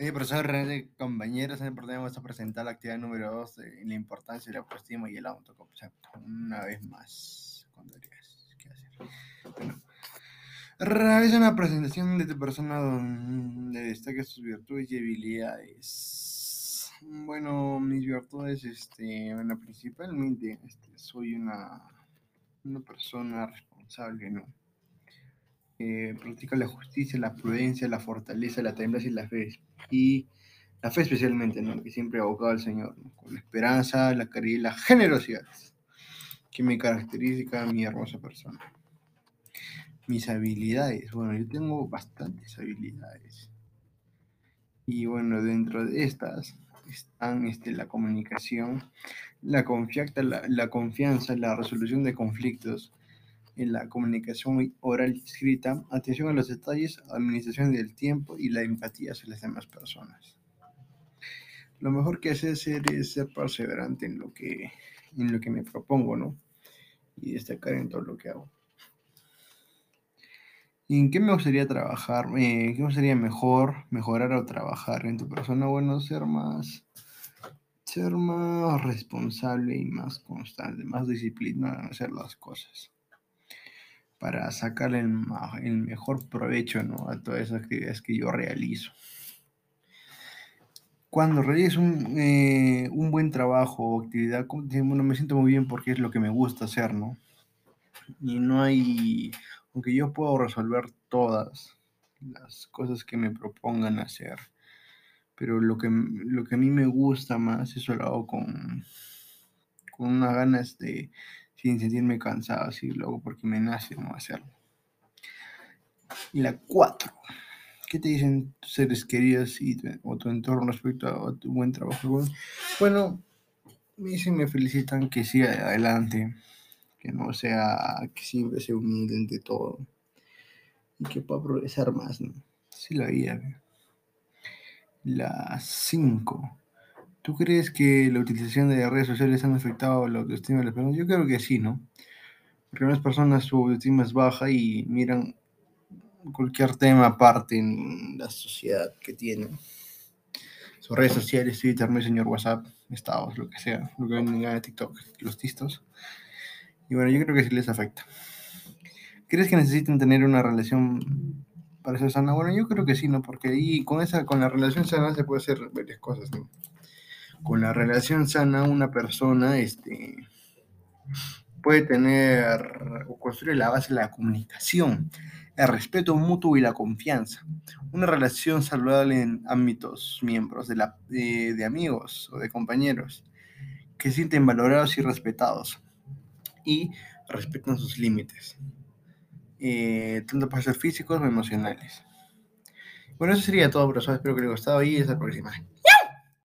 Sí, profesor, compañeros, en el programa vamos a presentar la actividad número 2 de la importancia de la autoestima y el autoconcepto. Una vez más, ¿qué hacer? Bueno, realiza una presentación de tu persona donde destaque sus virtudes y habilidades. Bueno, mis virtudes, este, bueno, principalmente, este, soy una, una persona responsable, ¿no? Practica la justicia, la prudencia, la fortaleza, la templanza y la fe. Y la fe especialmente, ¿no? Que siempre ha abocado al Señor, con la esperanza, la caridad y la generosidad, que me caracteriza mi hermosa persona. Mis habilidades, bueno, yo tengo bastantes habilidades. Y bueno, dentro de estas están este, la comunicación, la confianza, la resolución de conflictos, en la comunicación oral y escrita, atención a los detalles, administración del tiempo y la empatía hacia las demás personas. Lo mejor que hacer es ser perseverante en lo que, en lo que me propongo, ¿no? Y destacar en todo lo que hago. ¿Y en qué me gustaría trabajar? Eh, ¿Qué me gustaría mejor, mejorar o trabajar en tu persona? Bueno, ser más, ser más responsable y más constante, más disciplinado en hacer las cosas para sacarle el, mejor provecho a todas esas actividades que yo realizo. Cuando realizo un, eh, un buen trabajo o actividad, bueno, me siento muy bien porque es lo que me gusta hacer, ¿no? Y no hay, aunque yo puedo resolver todas las cosas que me propongan hacer, pero lo que, lo que a mí me gusta más, eso lo hago con, con unas ganas de, sin sentirme cansado, así luego porque me nace no hacerlo. Y la cuatro. ¿Qué te dicen tus seres queridos y tu, o tu entorno respecto a, tu buen trabajo? Bueno, me dicen, me felicitan que siga adelante, que no sea, que siempre sea humilde ante todo y que pueda progresar más, ¿no? Sí la vida. La cinco. ¿Tú crees que la utilización de redes sociales han afectado la autoestima de las personas? Yo creo que sí, ¿no? Porque algunas personas su autoestima es baja y miran cualquier tema aparte en la sociedad que tienen. Sus redes sociales, Twitter, Messenger, WhatsApp, estados, lo que sea, lo que ven en TikTok, los tistos. Y bueno, yo creo que sí les afecta. ¿Crees que necesitan tener una relación para ser sana? Bueno, yo creo que sí, ¿no? Porque ahí con esa, con la relación sana se puede hacer varias cosas, ¿no? Con la relación sana una persona este, puede tener o construir la base de la comunicación, el respeto mutuo y la confianza. Una relación saludable en ámbitos miembros de, la, de, amigos o de compañeros que sienten valorados y respetados y respetan sus límites, eh, tanto para ser físicos como emocionales. Bueno, eso sería todo, profesor. Espero que les haya gustado y hasta la próxima.